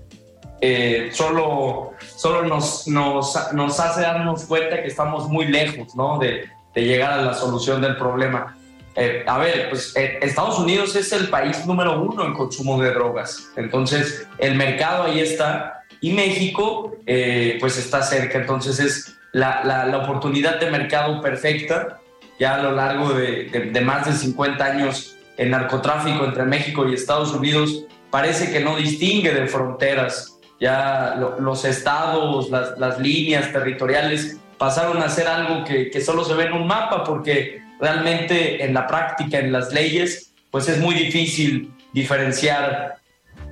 eh, solo, solo nos, nos, nos, hace darnos cuenta que estamos muy lejos ¿no? de, de llegar a la solución del problema. Eh, a ver, pues eh, Estados Unidos es el país número uno en consumo de drogas, entonces el mercado ahí está. Y México pues está cerca, entonces es la, la, oportunidad de mercado perfecta. Ya a lo largo de, de, de más de 50 años el narcotráfico entre México y Estados Unidos parece que no distingue de fronteras. Ya los estados, las, líneas territoriales pasaron a ser algo que, que, solo se ve en un mapa porque realmente en la práctica, en las leyes, pues es muy difícil diferenciar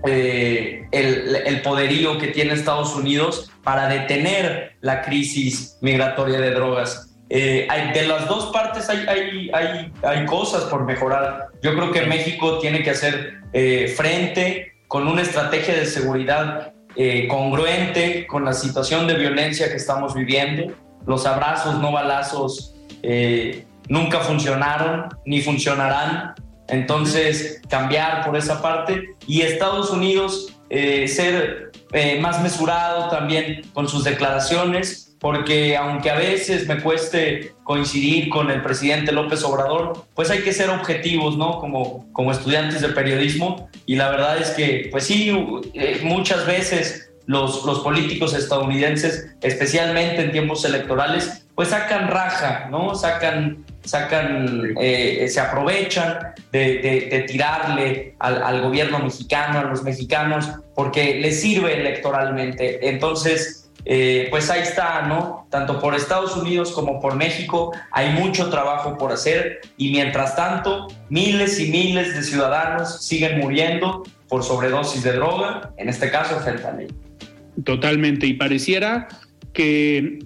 eh, el, poderío que tiene Estados Unidos para detener la crisis migratoria de drogas. Eh, hay, de las dos partes hay, hay, hay, hay, cosas por mejorar. Yo creo que México tiene que hacer eh, frente con una estrategia de seguridad congruente con la situación de violencia que estamos viviendo. Los abrazos, no balazos, nunca funcionaron ni funcionarán. Entonces, cambiar por esa parte y Estados Unidos eh, ser eh, más mesurado también con sus declaraciones, porque aunque a veces me cueste coincidir con el presidente López Obrador, pues hay que ser objetivos, ¿no? Como, como estudiantes de periodismo. Y la verdad es que, pues sí, eh, muchas veces los, los políticos estadounidenses, especialmente en tiempos electorales, pues sacan raja, ¿no? Sacan sacan, eh, se aprovechan de, tirarle al, gobierno mexicano, a los mexicanos, porque les sirve electoralmente. Entonces, eh, pues ahí está, ¿no? Tanto por Estados Unidos como por México hay mucho trabajo por hacer y mientras tanto, miles y miles de ciudadanos siguen muriendo por sobredosis de droga, en este caso fentanil. Totalmente, y pareciera que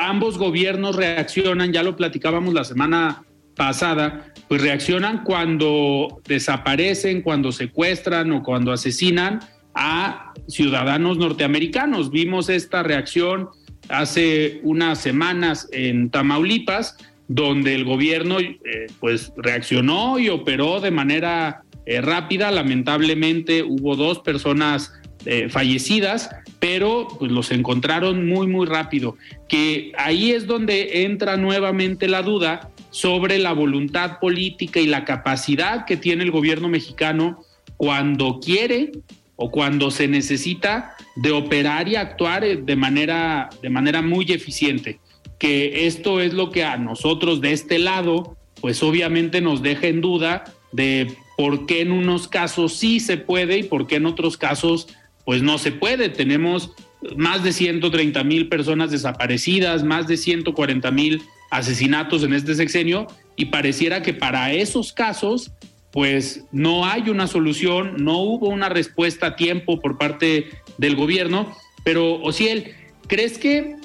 ambos gobiernos reaccionan, ya lo platicábamos la semana pasada, pues reaccionan cuando desaparecen, cuando secuestran o cuando asesinan a ciudadanos norteamericanos. Vimos esta reacción hace unas semanas en Tamaulipas, donde el gobierno eh, pues reaccionó y operó de manera eh, rápida. Lamentablemente hubo dos personas eh, fallecidas, pero pues los encontraron muy, muy rápido. Que ahí es donde entra nuevamente la duda sobre la voluntad política y la capacidad que tiene el gobierno mexicano cuando quiere o cuando se necesita de operar y actuar de manera, de manera muy eficiente. Que esto es lo que a nosotros de este lado, pues obviamente nos deja en duda de por qué en unos casos sí se puede y por qué en otros casos pues no se puede. Tenemos más de 130 mil personas desaparecidas, más de 140 mil asesinatos en este sexenio y pareciera que para esos casos pues no hay una solución, no hubo una respuesta a tiempo por parte del gobierno, pero Ociel, ¿crees que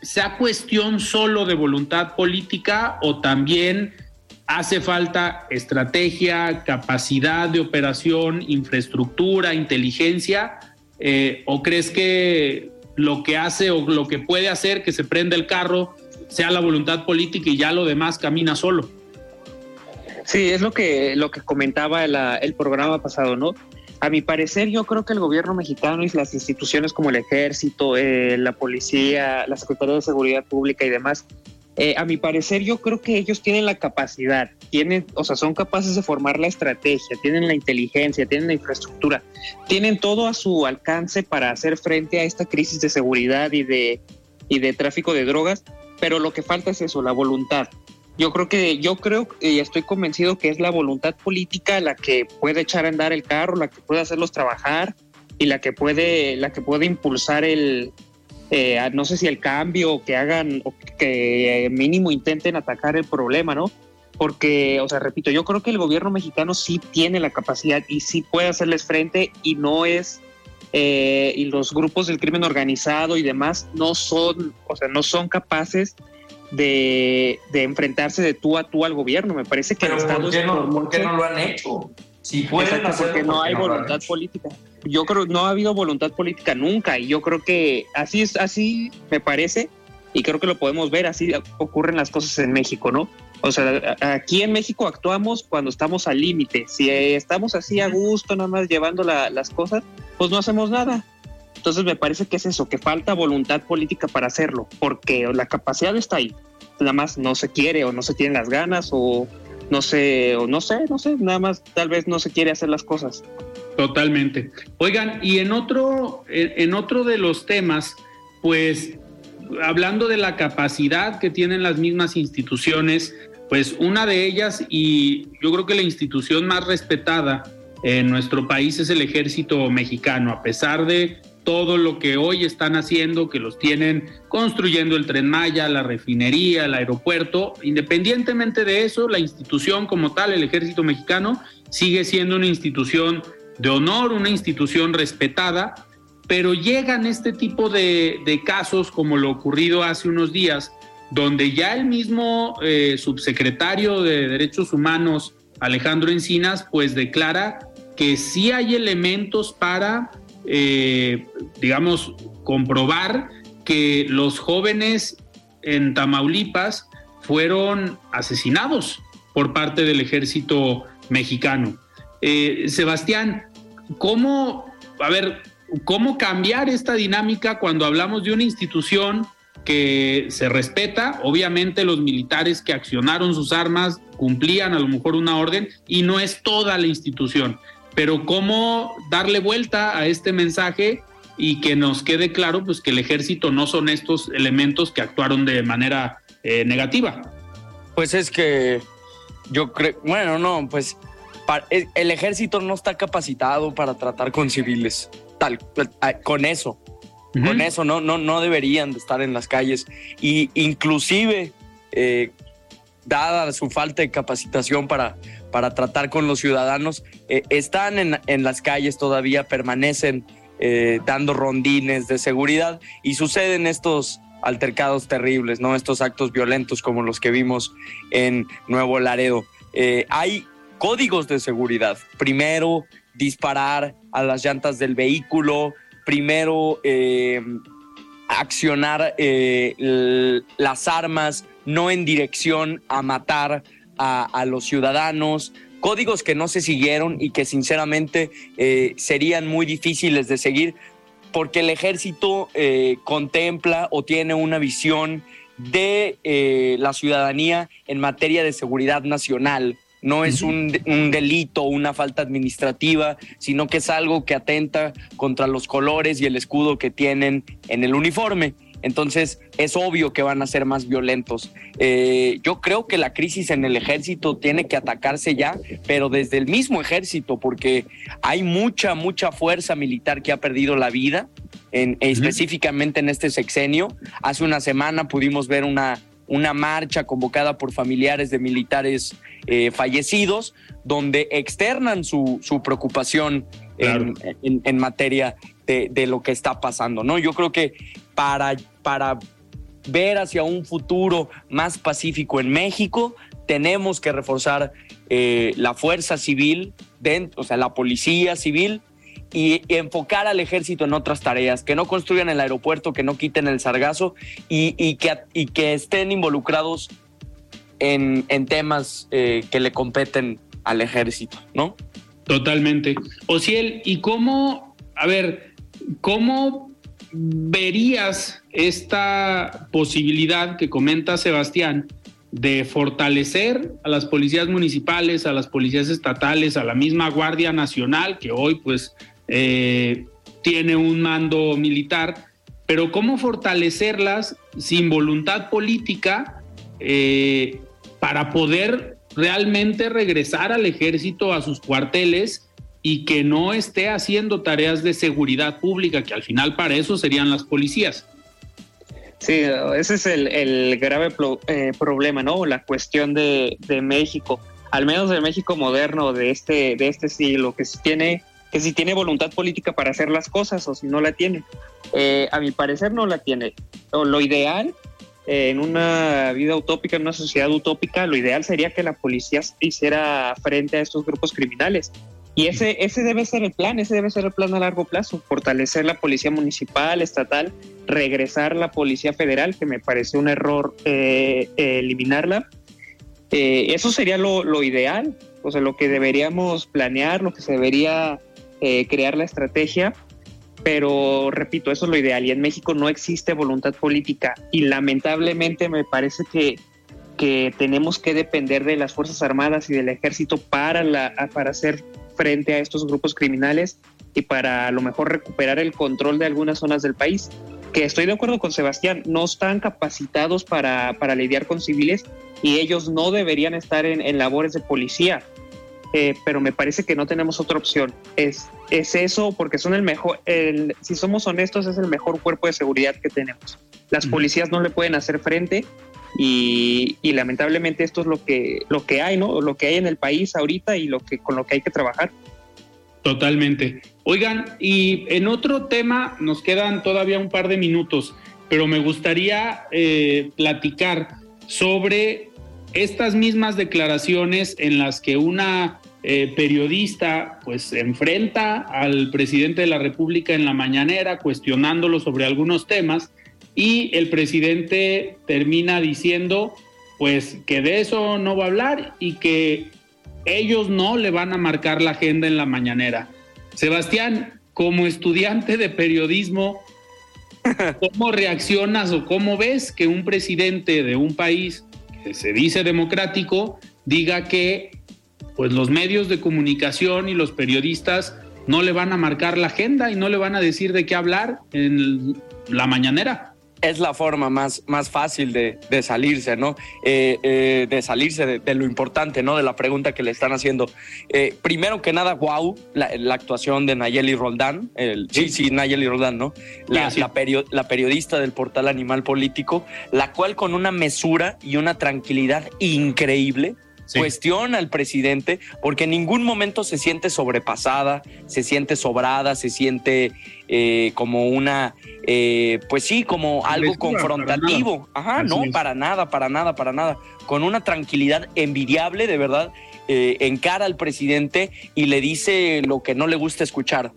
sea cuestión solo de voluntad política o también hace falta estrategia, capacidad de operación, infraestructura, inteligencia, eh, o crees que lo que hace o lo que puede hacer que se prenda el carro sea la voluntad política y ya lo demás camina solo? Sí, es lo que, lo que comentaba el programa pasado, ¿no? A mi parecer, yo creo que el gobierno mexicano y las instituciones como el ejército, eh, la policía, la Secretaría de Seguridad Pública y demás, eh, a mi parecer, yo creo que ellos tienen la capacidad, tienen, o sea, son capaces de formar la estrategia, tienen la inteligencia, tienen la infraestructura, tienen todo a su alcance para hacer frente a esta crisis de seguridad y de, y de tráfico de drogas, pero lo que falta es eso, la voluntad. Yo creo que, yo creo y estoy convencido que es la voluntad política la que puede echar a andar el carro, la que puede hacerlos trabajar y la que puede, la que puede impulsar el, eh, no sé si el cambio que hagan, o que mínimo intenten atacar el problema, ¿no? Porque, o sea, repito, yo creo que el gobierno mexicano sí tiene la capacidad y sí puede hacerles frente y no es, eh, y los grupos del crimen organizado y demás no son, o sea, no son capaces de, enfrentarse de tú a tú al gobierno. Me parece que el Estado ¿por qué, no, ¿por qué no lo han hecho? Si pueden porque no hay voluntad política yo creo no ha habido voluntad política nunca y yo creo que así es, así me parece y creo que lo podemos ver, así ocurren las cosas en México, ¿no? O sea, aquí en México actuamos cuando estamos al límite. Si estamos así a gusto, nada más llevando las cosas, pues no hacemos nada. Entonces me parece que es eso, que falta voluntad política para hacerlo, porque la capacidad está ahí. Nada más no se quiere o no se tienen las ganas o no sé, o no sé, no sé, nada más tal vez no se quiere hacer las cosas. Totalmente. Oigan, y en otro, en otro de los temas, pues hablando de la capacidad que tienen las mismas instituciones, pues una de ellas, y yo creo que la institución más respetada en nuestro país es el ejército mexicano, a pesar de todo lo que hoy están haciendo, que los tienen construyendo el tren Maya, la refinería, el aeropuerto, independientemente de eso, la institución como tal, el ejército mexicano, sigue siendo una institución de honor, una institución respetada, pero llegan este tipo de, casos como lo ocurrido hace unos días, donde ya el mismo eh, subsecretario de Derechos Humanos, Alejandro Encinas, pues declara que sí hay elementos para, eh, digamos, comprobar que los jóvenes en Tamaulipas fueron asesinados por parte del ejército mexicano. Eh, Sebastián, ¿cómo, a ver, cómo cambiar esta dinámica cuando hablamos de una institución que se respeta? Obviamente los militares que accionaron sus armas cumplían a lo mejor una orden y no es toda la institución, pero cómo darle vuelta a este mensaje y que nos quede claro pues que el ejército no son estos elementos que actuaron de manera eh, negativa. Pues es que yo creo, bueno, no, pues el ejército no está capacitado para tratar con civiles, tal, con eso. Con eso no, no, no deberían de estar en las calles. Y inclusive, eh, dada su falta de capacitación para, para tratar con los ciudadanos, eh, están en, en, las calles todavía, permanecen eh, dando rondines de seguridad y suceden estos altercados terribles, ¿no? Estos actos violentos como los que vimos en Nuevo Laredo. hay códigos de seguridad. Primero, disparar a las llantas del vehículo. Primero, eh, accionar eh, las armas no en dirección a matar a, los ciudadanos. Códigos que no se siguieron y que sinceramente eh, serían muy difíciles de seguir porque el ejército contempla o tiene una visión de la ciudadanía en materia de seguridad nacional no es un, un, delito, una falta administrativa, sino que es algo que atenta contra los colores y el escudo que tienen en el uniforme. Entonces es obvio que van a ser más violentos. Eh, yo creo que la crisis en el ejército tiene que atacarse ya, pero desde el mismo ejército, porque hay mucha, mucha fuerza militar que ha perdido la vida, en, específicamente en este sexenio. Hace una semana pudimos ver una una marcha convocada por familiares de militares eh, fallecidos, donde externan su, preocupación en, materia de, lo que está pasando. ¿no? Yo creo que para, para ver hacia un futuro más pacífico en México, tenemos que reforzar eh, la fuerza civil, dentro, o sea, la policía civil, y, enfocar al ejército en otras tareas, que no construyan el aeropuerto, que no quiten el sargazo y, que, y que estén involucrados en, temas eh, que le competen al ejército, ¿no? Totalmente. Ociel, ¿y cómo, a ver, cómo verías esta posibilidad que comenta Sebastián de fortalecer a las policías municipales, a las policías estatales, a la misma Guardia Nacional, que hoy pues eh, tiene un mando militar, pero cómo fortalecerlas sin voluntad política eh, para poder realmente regresar al ejército a sus cuarteles y que no esté haciendo tareas de seguridad pública, que al final para eso serían las policías. Sí, ese es el, grave eh, problema, ¿no? La cuestión de, de, México, al menos de México moderno de este, de este siglo, que tiene que si tiene voluntad política para hacer las cosas o si no la tiene. Eh, a mi parecer no la tiene. O lo ideal, eh, en una vida utópica, en una sociedad utópica, lo ideal sería que la policía hiciera frente a estos grupos criminales. Y ese, ese debe ser el plan, ese debe ser el plan a largo plazo, fortalecer la policía municipal, estatal, regresar la policía federal, que me parece un error eh, eliminarla. eso sería lo, lo ideal, o sea, lo que deberíamos planear, lo que se debería eh, crear la estrategia, pero repito, eso es lo ideal y en México no existe voluntad política y lamentablemente me parece que, que tenemos que depender de las Fuerzas Armadas y del Ejército para, la, para hacer frente a estos grupos criminales y para a lo mejor recuperar el control de algunas zonas del país. Que estoy de acuerdo con Sebastián, no están capacitados para, para lidiar con civiles y ellos no deberían estar en, en labores de policía. Eh, pero me parece que no tenemos otra opción. Es, es eso porque son el mejor, el, si somos honestos, es el mejor cuerpo de seguridad que tenemos. Las policías no le pueden hacer frente y, y, lamentablemente esto es lo que, lo que hay, ¿no? Lo que hay en el país ahorita y lo que, con lo que hay que trabajar. Totalmente. Oigan, y en otro tema nos quedan todavía un par de minutos, pero me gustaría eh, platicar sobre estas mismas declaraciones en las que una eh, periodista pues enfrenta al presidente de la República en la mañanera cuestionándolo sobre algunos temas y el presidente termina diciendo pues que de eso no va a hablar y que ellos no le van a marcar la agenda en la mañanera. Sebastián, como estudiante de periodismo, ¿cómo reaccionas o cómo ves que un presidente de un país que se dice democrático diga que pues los medios de comunicación y los periodistas no le van a marcar la agenda y no le van a decir de qué hablar en la mañanera? es la forma más, más fácil de, salirse, ¿no? Eh, eh, de salirse de, lo importante, ¿no? De la pregunta que le están haciendo. Eh, primero que nada, wow, la, actuación de Nayeli Roldán, el, sí, sí, Nayeli Roldán, ¿no? La, la, periodista del portal Animal Político, la cual con una mesura y una tranquilidad increíble, cuestiona al presidente porque en ningún momento se siente sobrepasada, se siente sobrada, se siente eh, como una, eh, pues sí, como algo confrontativo. Ajá, no, para nada, para nada, para nada. Con una tranquilidad envidiable, de verdad, eh, encara al presidente y le dice lo que no le gusta escuchar,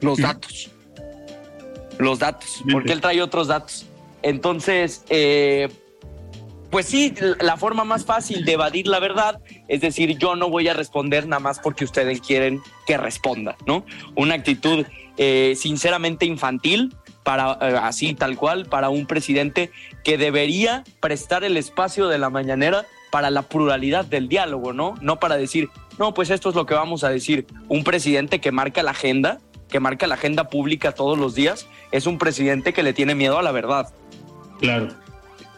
los datos. Los datos, porque él trae otros datos. Entonces, eh, pues sí, la forma más fácil de evadir la verdad es decir, yo no voy a responder nada más porque ustedes quieren que responda, ¿no? Una actitud eh, sinceramente infantil para eh, así tal cual para un presidente que debería prestar el espacio de la mañanera para la pluralidad del diálogo, ¿no? No para decir, no, pues esto es lo que vamos a decir. Un presidente que marca la agenda, que marca la agenda pública todos los días, es un presidente que le tiene miedo a la verdad. Claro.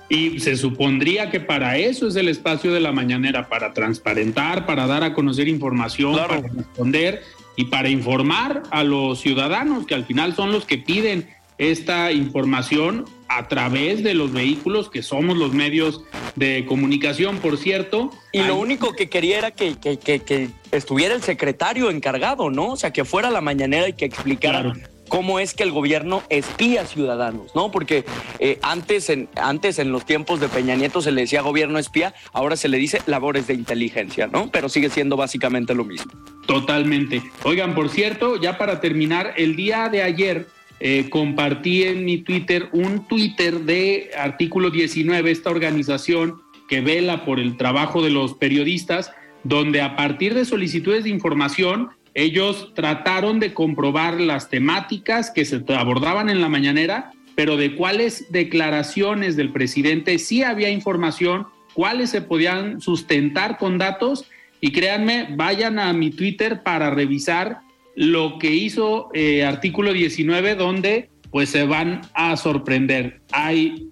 Y se supondría que para eso es el espacio de la mañanera, para transparentar, para dar a conocer información, para responder y para informar a los ciudadanos, que al final son los que piden esta información a través de los vehículos que somos los medios de comunicación, por cierto. Y lo único que quería era que, que, estuviera el secretario encargado, ¿no? O sea, que fuera la mañanera y que explicara cómo es que el gobierno espía ciudadanos, ¿no? Porque eh, antes, en, antes en los tiempos de Peña Nieto se le decía gobierno espía, ahora se le dice labores de inteligencia, ¿no? Pero sigue siendo básicamente lo mismo. Totalmente. Oigan, por cierto, ya para terminar, el día de ayer eh, compartí en mi Twitter un Twitter de Artículo 19, esta organización que vela por el trabajo de los periodistas, donde a partir de solicitudes de información ellos trataron de comprobar las temáticas que se abordaban en la mañanera, pero de cuáles declaraciones del presidente sí había información, cuáles se podían sustentar con datos. Y créanme, vayan a mi Twitter para revisar lo que hizo eh, artículo 19, donde pues se van a sorprender. Hay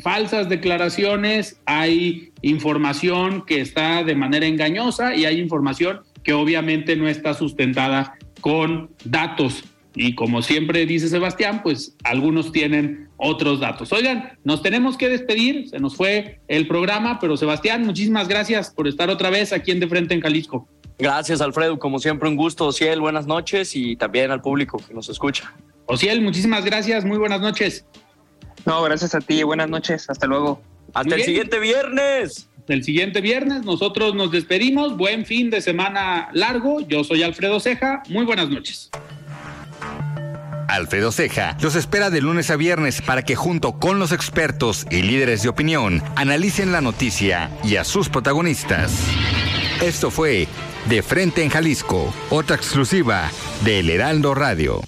falsas declaraciones, hay información que está de manera engañosa y hay información que obviamente no está sustentada con datos. Y como siempre dice Sebastián, pues algunos tienen otros datos. Oigan, nos tenemos que despedir, se nos fue el programa, pero Sebastián, muchísimas gracias por estar otra vez aquí en De Frente en Jalisco. Gracias, Alfredo. Como siempre, un gusto. Ociel, buenas noches y también al público que nos escucha. Ociel, muchísimas gracias. Muy buenas noches. No, gracias a ti. Buenas noches. Hasta luego. Hasta el siguiente viernes el siguiente viernes. Nosotros nos despedimos. Buen fin de semana largo. Yo soy Alfredo Ceja. Muy buenas noches. Alfredo Ceja los espera de lunes a viernes para que junto con los expertos y líderes de opinión analicen la noticia y a sus protagonistas. Esto fue De Frente en Jalisco, otra exclusiva de El Heraldo Radio.